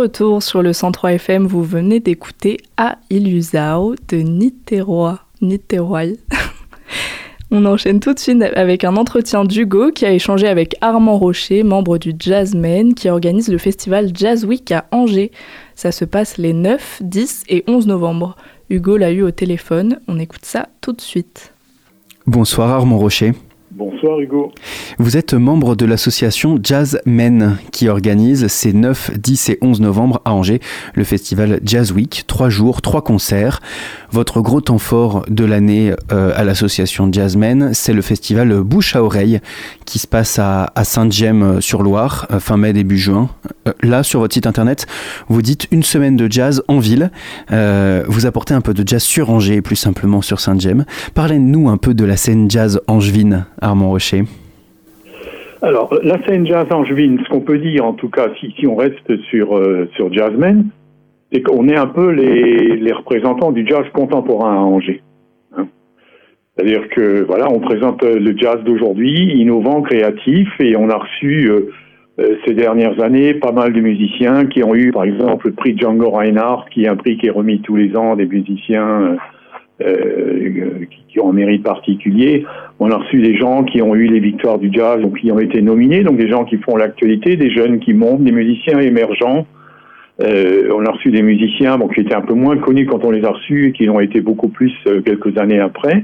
Retour sur le 103 FM, vous venez d'écouter A Illusao de. Niteroi. On enchaîne tout de suite avec un entretien d'Hugo qui a échangé avec Armand Rocher, membre du Jazzmen, qui organise le festival Jazz Week à Angers. Ça se passe les 9, 10 et 11 novembre. Hugo l'a eu au téléphone, on écoute ça tout de suite. Bonsoir Armand Rocher. Bonsoir. Hugo. Vous êtes membre de l'association Jazz Men qui organise ces 9, 10 et 11 novembre à Angers le festival Jazz Week. Trois jours, trois concerts. Votre gros temps fort de l'année euh, à l'association Jazz Men, c'est le festival Bouche à Oreille qui se passe à, Saint-Gemme-sur-Loire, euh, fin mai, début juin. Euh, là, sur votre site internet, vous dites une semaine de jazz en ville. vous apportez un peu de jazz sur Angers, plus simplement sur Saint-Gemme. Parlez-nous un peu de la scène jazz angevine, Armand Rocher. Alors, la scène jazz angevine, ce qu'on peut dire, en tout cas, si, on reste sur, euh, sur Jazzmen, c'est qu'on est un peu les, les, représentants du jazz contemporain à Angers. Hein. C'est-à-dire que, voilà, on présente euh, le jazz d'aujourd'hui, innovant, créatif, et on a reçu euh, ces dernières années pas mal de musiciens qui ont eu, par exemple, le prix Django Reinhardt, qui est un prix qui est remis tous les ans des musiciens euh, qui, ont un mérite particulier. On a reçu des gens qui ont eu les victoires du jazz, donc qui ont été nominés, donc des gens qui font l'actualité, des jeunes qui montent, des musiciens émergents. Euh, on a reçu des musiciens bon, qui étaient un peu moins connus quand on les a reçus et qui l'ont été beaucoup plus euh, quelques années après.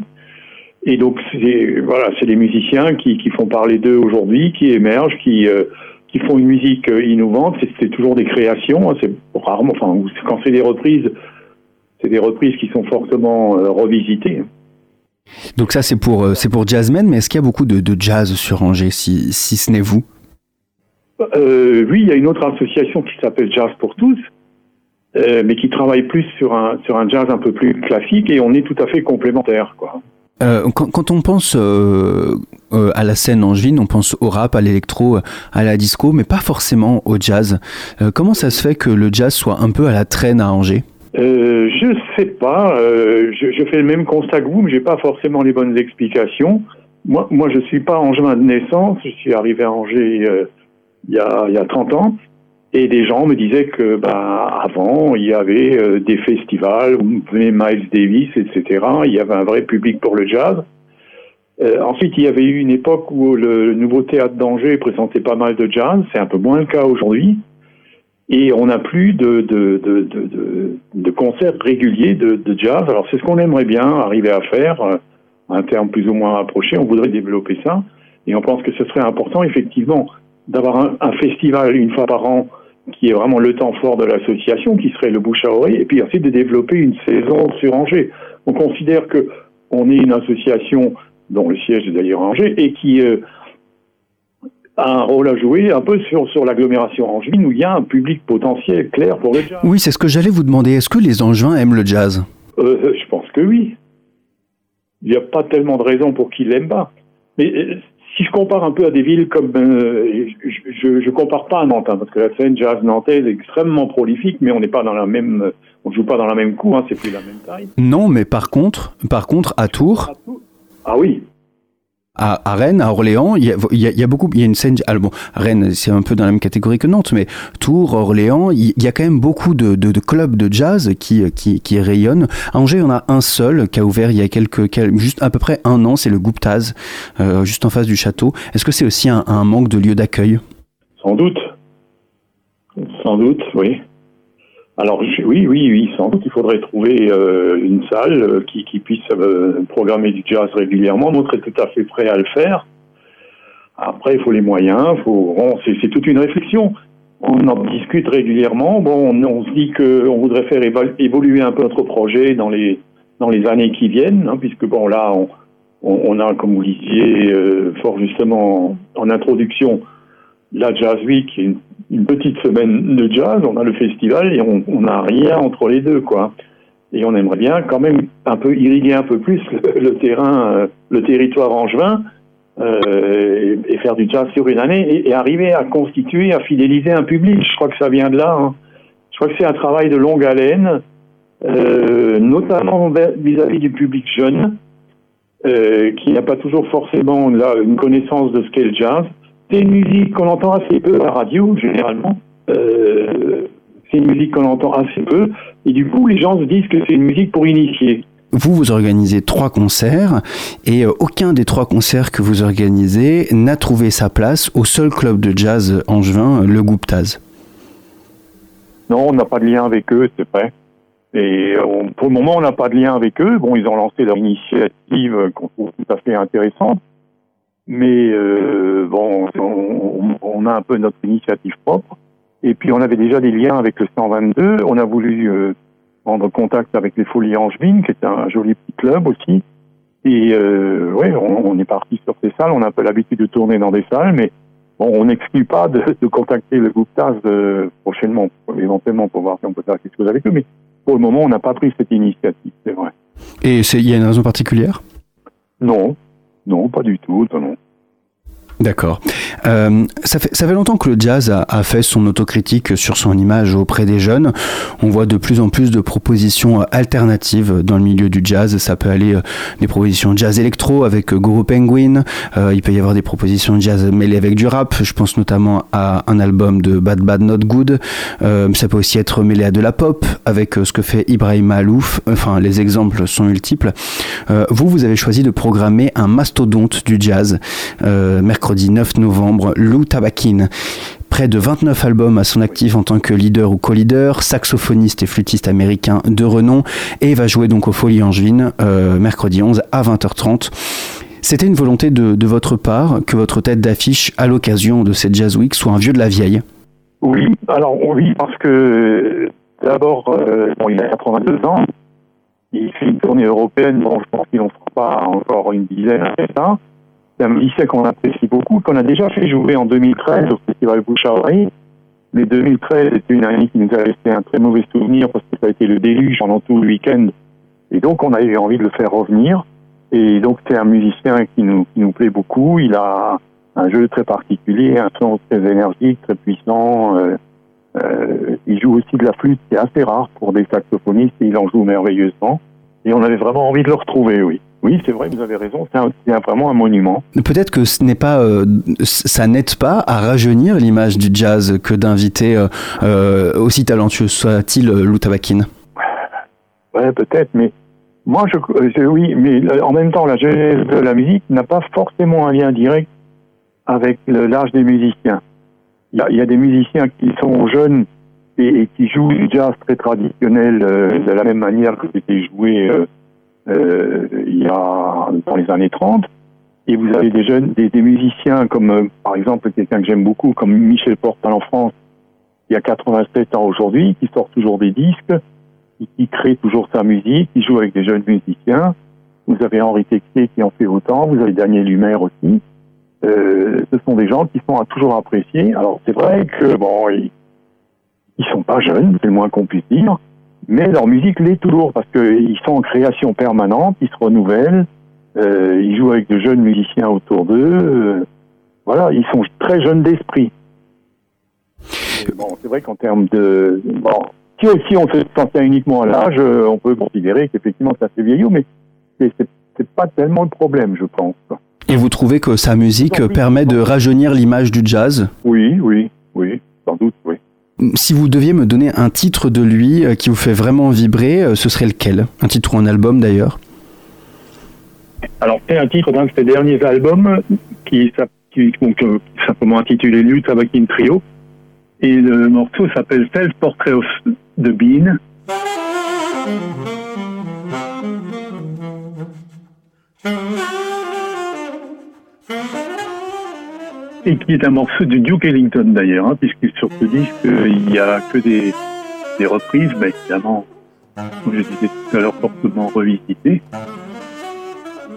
Et donc, c'est, voilà, des musiciens qui, qui font parler d'eux aujourd'hui, qui émergent, qui, qui font une musique innovante. C'est, c'est toujours des créations. Hein, c'est rarement, enfin, quand c'est des reprises, c'est des reprises qui sont fortement euh, revisitées. Donc ça c'est pour euh, c'est pour Jazzmen, mais est-ce qu'il y a beaucoup de, jazz sur Angers, si, si ce n'est vous? Euh, Oui, il y a une autre association qui s'appelle Jazz pour tous, mais qui travaille plus sur un sur un jazz un peu plus classique et on est tout à fait complémentaires, quoi. quand, on pense à la scène angevine, on pense au rap, à l'électro, à la disco, mais pas forcément au jazz. comment ça se fait que le jazz soit un peu à la traîne à Angers? Euh, je sais pas. Euh, je, fais le même constat que vous, mais j'ai pas forcément les bonnes explications. Moi, moi, je suis pas angevin de naissance. Je suis arrivé à Angers euh, il y a y a 30 ans, et des gens me disaient que bah avant il y avait euh, des festivals où venait Miles Davis, etc. Il y avait un vrai public pour le jazz. Ensuite, il y avait eu une époque où le nouveau théâtre d'Angers présentait pas mal de jazz. C'est un peu moins le cas aujourd'hui et on n'a plus de, de, de, de, de concerts réguliers de, jazz. Alors c'est ce qu'on aimerait bien arriver à faire, à euh, un terme plus ou moins rapproché, on voudrait développer ça, et on pense que ce serait important effectivement d'avoir un, festival une fois par an qui est vraiment le temps fort de l'association, qui serait le bouche à oreille, et puis ensuite de développer une saison sur Angers. On considère que on est une association dont le siège est d'ailleurs Angers, et qui... Euh, un rôle à jouer un peu sur, sur l'agglomération angevine où il y a un public potentiel clair pour le jazz. Oui, c'est ce que j'allais vous demander. Est-ce que les angevins aiment le jazz? Euh, Je pense que oui. Il n'y a pas tellement de raisons pour qu'ils l'aiment pas. Mais euh, si je compare un peu à des villes comme... Euh, je ne compare pas à Nantes, hein, parce que la scène jazz nantaise est extrêmement prolifique, mais on n'est pas dans la même... On joue pas dans la même cour, hein, c'est plus la même taille. Non, mais par contre, par contre à Tours... Ah oui, à, Rennes, à Orléans, il y a, beaucoup, il y a une scène. Alors bon, Rennes, c'est un peu dans la même catégorie que Nantes, mais Tours, Orléans, il y, a quand même beaucoup de, clubs de jazz qui, qui, rayonnent. À Angers, on a un seul qui a ouvert il y a quelques, juste à peu près un an, c'est le Gouptaz, euh, juste en face du château. Est-ce que c'est aussi un, un manque de lieu d'accueil? Sans doute. Sans doute, oui. Alors oui, oui, oui, sans doute il faudrait trouver euh, une salle euh, qui, qui puisse euh, programmer du jazz régulièrement. Nous, on tout à fait prêt à le faire. Après, il faut les moyens, c'est toute une réflexion. On en discute régulièrement. Bon, on, se dit qu'on voudrait faire évoluer un peu notre projet dans les dans les années qui viennent, hein, puisque bon là, on, on, a, comme vous disiez fort justement en, introduction, la Jazz Week, une petite semaine de jazz, on a le festival et on n'a rien entre les deux, quoi. Et on aimerait bien quand même un peu irriguer un peu plus le, terrain, euh, le territoire angevin, euh, et, faire du jazz sur une année et, arriver à constituer, à fidéliser un public. Je crois que ça vient de là. Hein. Je crois que c'est un travail de longue haleine, euh, notamment vis-à-vis du public jeune, qui n'a pas toujours forcément une connaissance de ce qu'est le jazz. C'est une musique qu'on entend assez peu à la radio, généralement. Euh, c'est une musique qu'on entend assez peu. Et du coup, les gens se disent que c'est une musique pour initier. Vous, vous organisez trois concerts et euh, aucun des trois concerts que vous organisez n'a trouvé sa place au seul club de jazz angevin, le Gouptaz. Non, on n'a pas de lien avec eux, c'est vrai. Et pour le moment, on n'a pas de lien avec eux. Bon, ils ont lancé leur initiative qu'on trouve tout à fait intéressante. Mais euh, bon, on, a un peu notre initiative propre. Et puis on avait déjà des liens avec le 122. On a voulu euh, prendre contact avec les Folies Angevines, qui est un joli petit club aussi. Et euh, ouais, on, est parti sur ces salles. On a un peu l'habitude de tourner dans des salles, mais bon, on n'exclut pas de, de, contacter le groupe TAS euh, prochainement, éventuellement, pour voir si on peut faire quelque chose avec eux. Mais pour le moment, on n'a pas pris cette initiative, c'est vrai. Et il y a une raison particulière? Non, non, pas du tout, non. D'accord. Euh, ça, fait, ça fait longtemps que le jazz a, fait son autocritique sur son image auprès des jeunes. On voit de plus en plus de propositions alternatives dans le milieu du jazz. Ça peut aller euh, des propositions jazz électro avec euh, Guru Penguin. Il peut y avoir des propositions jazz mêlées avec du rap. Je pense notamment à un album de Bad Bad Not Good. Ça peut aussi être mêlé à de la pop avec ce que fait Ibrahim Alouf. Enfin, les exemples sont multiples. vous, vous avez choisi de programmer un mastodonte du jazz mercredi mercredi 9 novembre, Lou Tabakin. Près de 29 albums à son actif en tant que leader ou co-leader, saxophoniste et flûtiste américain de renom, et va jouer donc au Folie Angevine euh, mercredi 11 à 20h30. C'était une volonté de, votre part que votre tête d'affiche à l'occasion de cette Jazz Week soit un vieux de la vieille? Oui, alors oui, parce que d'abord, euh, il a 82 ans, il fait une tournée européenne, bon, je pense qu'il n'en fera pas encore une dizaine à ça. C'est un musicien qu'on apprécie beaucoup, qu'on a déjà fait jouer en 2013 au Festival Bouche-à-Oreille. Mais 2013 était une année qui nous a laissé un très mauvais souvenir parce que ça a été le déluge pendant tout le week-end. Et donc, on a eu envie de le faire revenir. Et donc, c'est un musicien qui nous, plaît beaucoup. Il a un jeu très particulier, un son très énergique, très puissant. Euh, euh, il joue aussi de la flûte, qui est assez rare pour des saxophonistes, il en joue merveilleusement. Et on avait vraiment envie de le retrouver, oui. Oui, c'est vrai, vous avez raison, c'est vraiment un monument. Peut-être que ce n'est pas, euh, ça n'aide pas à rajeunir l'image du jazz que d'inviter euh, euh, aussi talentueux soit-il Lou Tabakin. Ouais, peut-être, mais moi, je, oui, mais en même temps, la jeunesse de la musique n'a pas forcément un lien direct avec l'âge des musiciens. Il y, a, des musiciens qui sont jeunes et, qui jouent du jazz très traditionnel de la même manière que c'était joué euh, il y a dans les années 30. Et vous avez des jeunes, des, musiciens comme euh, par exemple quelqu'un que j'aime beaucoup, comme Michel Portal en France, qui a 87 ans aujourd'hui, qui sort toujours des disques, qui, crée toujours sa musique, qui joue avec des jeunes musiciens. Vous avez Henri Texier qui en fait autant, vous avez Daniel Humer aussi. Euh, ce sont des gens qui sont à toujours appréciés. Alors c'est vrai que bon, ils sont pas jeunes, c'est le moins qu'on puisse dire, mais leur musique l'est toujours parce qu'ils sont en création permanente, ils se renouvellent, euh, ils jouent avec de jeunes musiciens autour d'eux. Euh, voilà, ils sont très jeunes d'esprit. Bon, c'est vrai qu'en termes de bon, si on se tient uniquement à l'âge, euh, on peut considérer qu'effectivement ça fait vieillot, mais c'est, c'est pas tellement le problème, je pense. Et vous trouvez que sa musique permet de rajeunir l'image du jazz? Oui, oui, oui, sans doute, oui. Si vous deviez me donner un titre de lui euh, qui vous fait vraiment vibrer, euh, ce serait lequel? Un titre ou un album d'ailleurs? Alors, c'est un titre d'un de ses derniers albums qui, qui donc, euh, simplement intitulé New Tabakin Trio. Et le morceau s'appelle Self Portrait of the Bean et qui est un morceau de Duke Ellington d'ailleurs, hein, puisque sur ce disque, il n'y a que des, des reprises, mais évidemment, comme je disais tout à l'heure, fortement revisitées.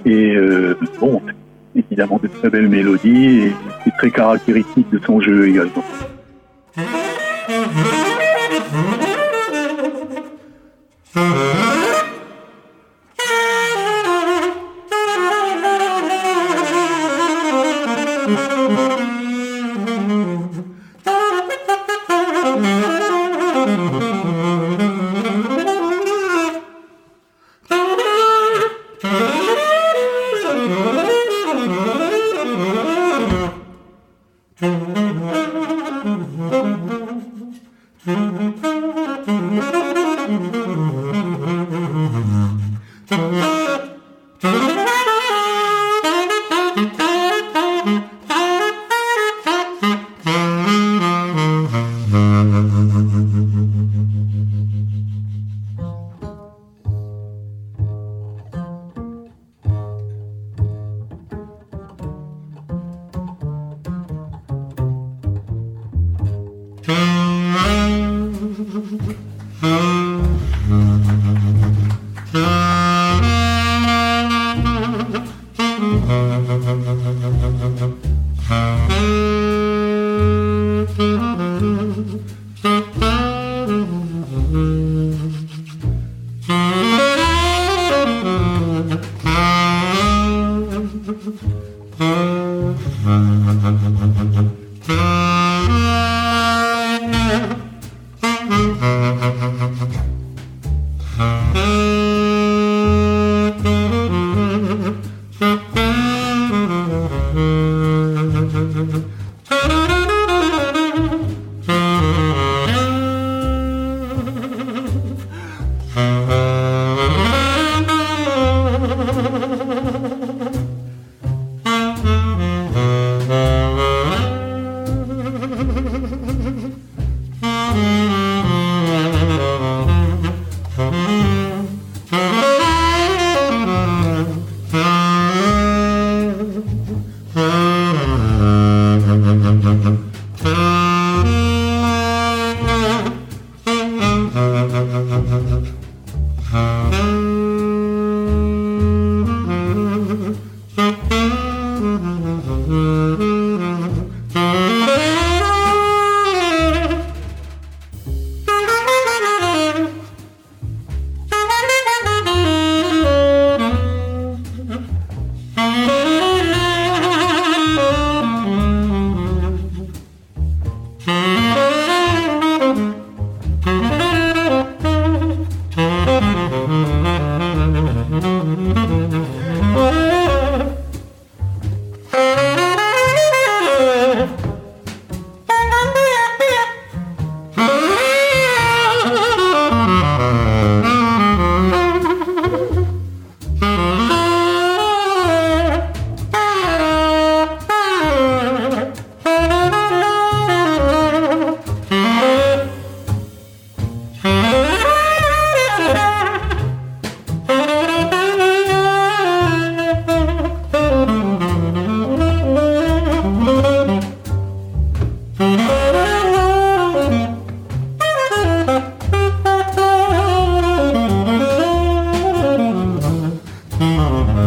Et euh, bon, évidemment de très belles mélodies et c'est très caractéristique de son jeu également.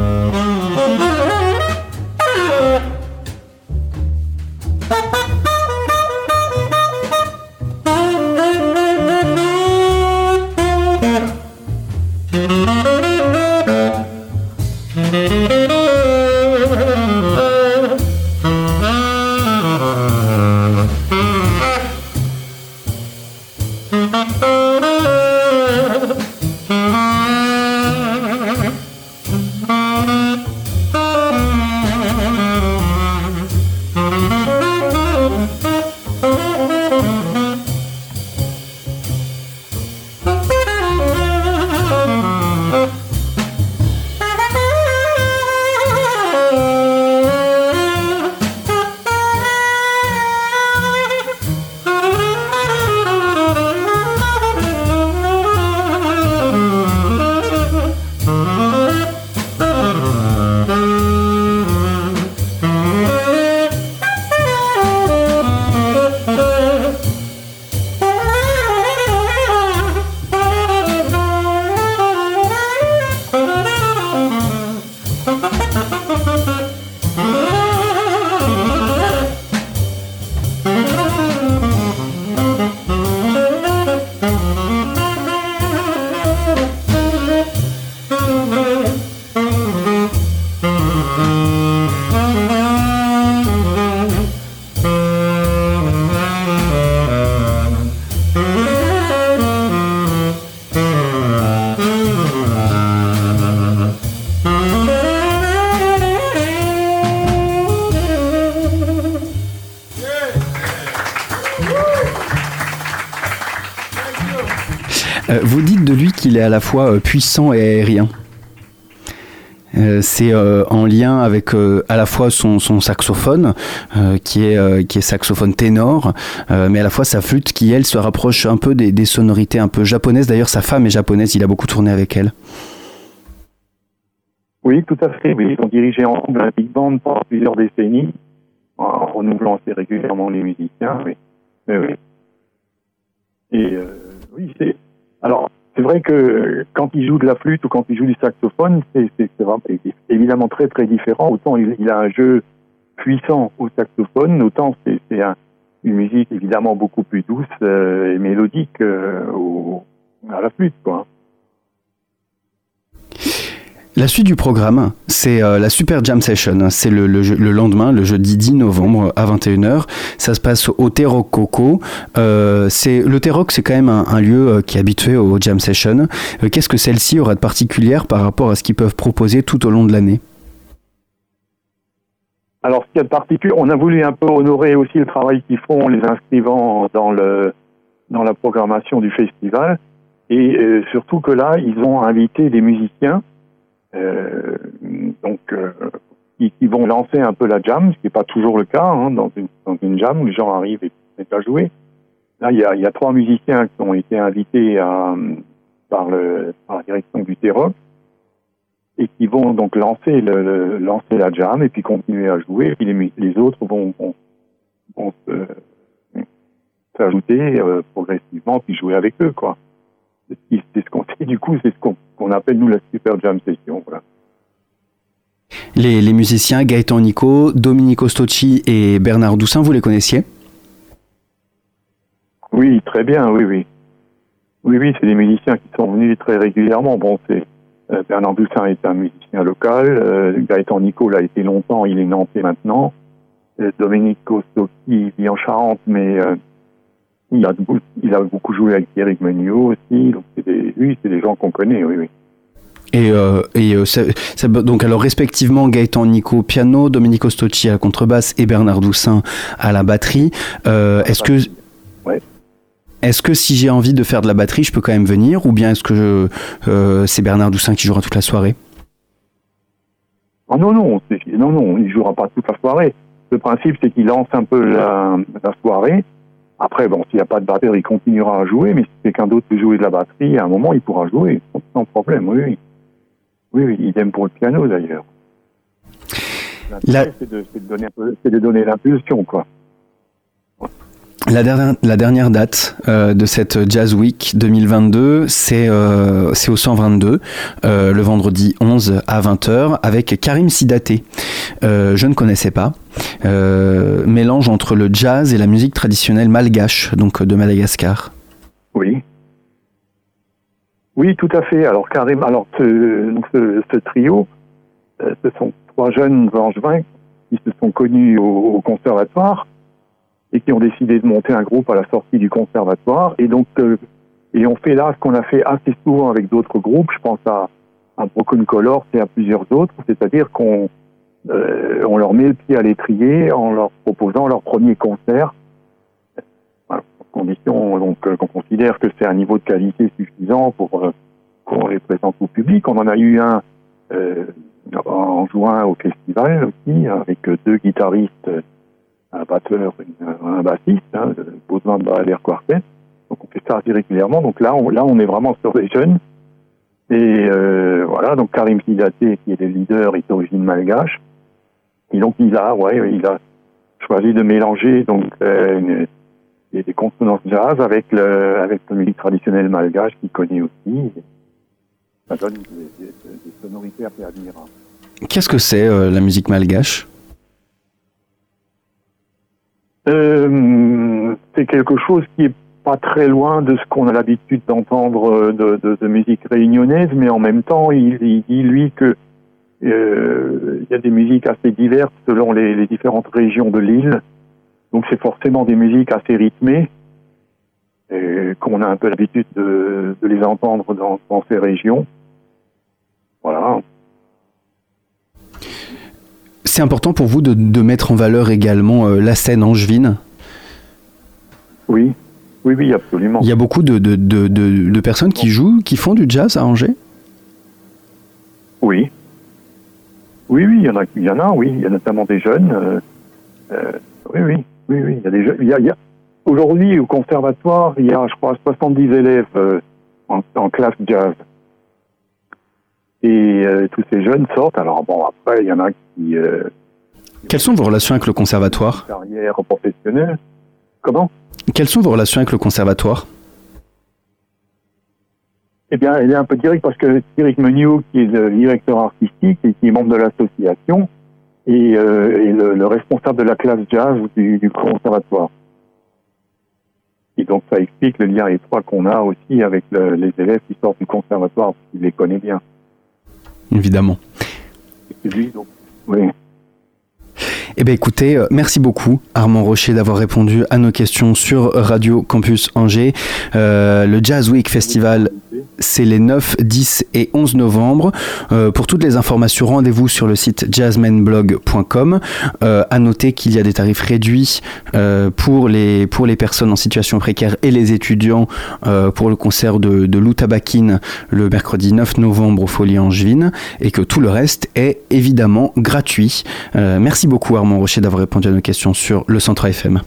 Mm-hmm. À la fois euh, puissant et aérien. Euh, c'est euh, en lien avec à la fois son, saxophone, qui, est, qui est saxophone ténor, mais à la fois sa flûte qui, elle, se rapproche un peu des, sonorités un peu japonaises. D'ailleurs, sa femme est japonaise, il a beaucoup tourné avec elle. Oui, tout à fait. Ils ont dirigé ensemble la big band pendant plusieurs décennies, en renouvelant assez régulièrement les musiciens. Oui, oui. Et Oui, c'est. Alors, c'est vrai que quand il joue de la flûte ou quand il joue du saxophone, c'est évidemment très très différent. Autant il, a un jeu puissant au saxophone, autant c'est une musique évidemment beaucoup plus douce euh, et mélodique euh, à la flûte. Quoi. La suite du programme, c'est euh, la Super Jam Session. C'est le, lendemain, le jeudi 10 novembre à 21h. Ça se passe au T-Rock Coco. Euh, le T-Rock, c'est quand même un, lieu euh, qui est habitué aux Jam Sessions. Qu'est-ce que celle-ci aura de particulière par rapport à ce qu'ils peuvent proposer tout au long de l'année? Alors, ce qui est particulier, on a voulu un peu honorer aussi le travail qu'ils font les inscrivant dans, le, dans la programmation du festival. Et surtout que là, ils ont invité des musiciens euh, donc, euh, qui, vont lancer un peu la jam, ce qui n'est pas toujours le cas hein, dans, une, jam où les gens arrivent et se à jouer. Là, il y a, trois musiciens qui ont été invités par, la direction du T-Rock et qui vont donc lancer, la jam et puis continuer à jouer. Puis les, autres vont, s'ajouter euh, progressivement puis jouer avec eux. C'est ce qu'on fait du coup, c'est ce qu'on appelle nous la Super Jam Session. Voilà. Les, musiciens Gaëtan Nico, Domenico Stocci et Bernard Doussin, vous les connaissiez? Oui, très bien, oui, oui. Oui, oui, c'est des musiciens qui sont venus très régulièrement. Bon, c'est euh, Bernard Doussin est un musicien local. Euh, Gaëtan Nico l'a été longtemps, il est nantais maintenant. Euh, Domenico Stocchi vit en Charente, mais il a, il a beaucoup joué avec Eric Menuot aussi. Donc c'est des, oui, c'est des gens qu'on connaît, oui, oui. Et, euh, et euh, ça, donc alors respectivement Gaëtan Nico piano, Domenico Stocci à la contrebasse et Bernard Doussin à la batterie. Euh, est-ce que ouais. est-ce que si j'ai envie de faire de la batterie, je peux quand même venir, ou bien est-ce que c'est Bernard Doussin qui jouera toute la soirée? Oh non non, non non, il jouera pas toute la soirée. Le principe c'est qu'il lance un peu la, la soirée après, bon, s'il n'y a pas de batteur, il continuera à jouer, mais si quelqu'un d'autre peut jouer de la batterie, à un moment, il pourra jouer, sans problème, oui, oui. Oui, oui, idem pour le piano, d'ailleurs. C'est de, de, donner l'impulsion, quoi. La dernière, date euh, de cette Jazz Week 2022, c'est euh, au 122, euh, le vendredi 11 à 20h, avec Karim Sidaté. Euh, je ne connaissais pas. mélange entre le jazz et la musique traditionnelle malgache, donc de Madagascar. Oui. Oui, tout à fait. Alors Karim, alors ce, ce, trio, ce sont trois jeunes angevins qui se sont connus au conservatoire et qui ont décidé de monter un groupe à la sortie du conservatoire. Et donc, euh, et on fait là ce qu'on a fait assez souvent avec d'autres groupes. Je pense à, à Broken Color et à plusieurs autres. C'est-à-dire qu'on euh, on leur met le pied à l'étrier en leur proposant leur premier concert. Condition donc euh, qu'on considère que c'est un niveau de qualité suffisant pour qu'on les présente au public. On en a eu un en juin au festival aussi avec deux guitaristes un batteur, un bassiste, hein, besoin de Baller Quartet. Donc on fait ça assez régulièrement. Donc là, on, là, on est vraiment sur les jeunes. Et euh, voilà, donc Karim Sidaté, qui est le leader, est d'origine malgache. Et donc il a, ouais, il a choisi de mélanger donc euh, des consonances jazz avec le avec la musique traditionnelle malgache qu'il connaît aussi. Ça donne des, sonorités assez admirables. Qu'est-ce que c'est euh, la musique malgache? Euh, c'est quelque chose qui est pas très loin de ce qu'on a l'habitude d'entendre euh, de, musique réunionnaise, mais en même temps, il, dit lui que euh, il y a des musiques assez diverses selon les, différentes régions de l'île. Donc c'est forcément des musiques assez rythmées, qu'on a un peu l'habitude de, de, les entendre dans, dans ces régions. Voilà c'est important pour vous de, mettre en valeur également euh, la scène angevine? Oui, oui, oui, absolument. Il y a beaucoup de, de, personnes qui jouent, qui font du jazz à Angers? Oui. Oui, oui, il y en a, il y en a, oui. Il y a notamment des jeunes. Euh, euh, oui, oui, oui, oui. Il y a des jeunes. Il y a, Aujourd'hui, au conservatoire, il y a, je crois, 70 élèves en, en, classe jazz. Et tous ces jeunes sortent. Alors, bon, après, il y en a euh, Quelles sont vos relations avec le conservatoire? Carrière professionnelle. Comment? Quelles sont vos relations avec le conservatoire? Eh bien, elle est un peu directe parce que Thierry Meniou, qui est le directeur artistique et qui est membre de l'association, et, euh, le, responsable de la classe jazz du, du, conservatoire. Et donc ça explique le lien étroit qu'on a aussi avec les élèves qui sortent du conservatoire, parce qu'il les connaît bien. Évidemment. Eh bien écoutez, euh, merci beaucoup Armand Rocher d'avoir répondu à nos questions sur Radio Campus Angers. Euh, le Jazz Week Festival c'est les 9, 10 et 11 novembre. Euh, pour toutes les informations, rendez-vous sur le site jazzmenblog.com. Euh, à noter qu'il y a des tarifs réduits pour, les, pour les personnes en situation précaire et les étudiants pour le concert de, de Lou Tabakine le mercredi 9 novembre au Folie Angevine et que tout le reste est évidemment gratuit. merci beaucoup Armand Rocher d'avoir répondu à nos questions sur le Centre FM.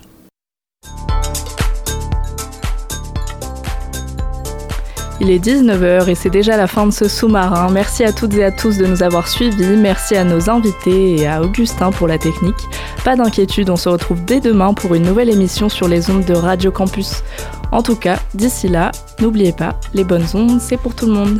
Il est 19h et c'est déjà la fin de ce sous-marin. Merci à toutes et à tous de nous avoir suivis. Merci à nos invités et à Augustin pour la technique. Pas d'inquiétude, on se retrouve dès demain pour une nouvelle émission sur les ondes de Radio Campus. En tout cas, d'ici là, n'oubliez pas, les bonnes ondes, c'est pour tout le monde.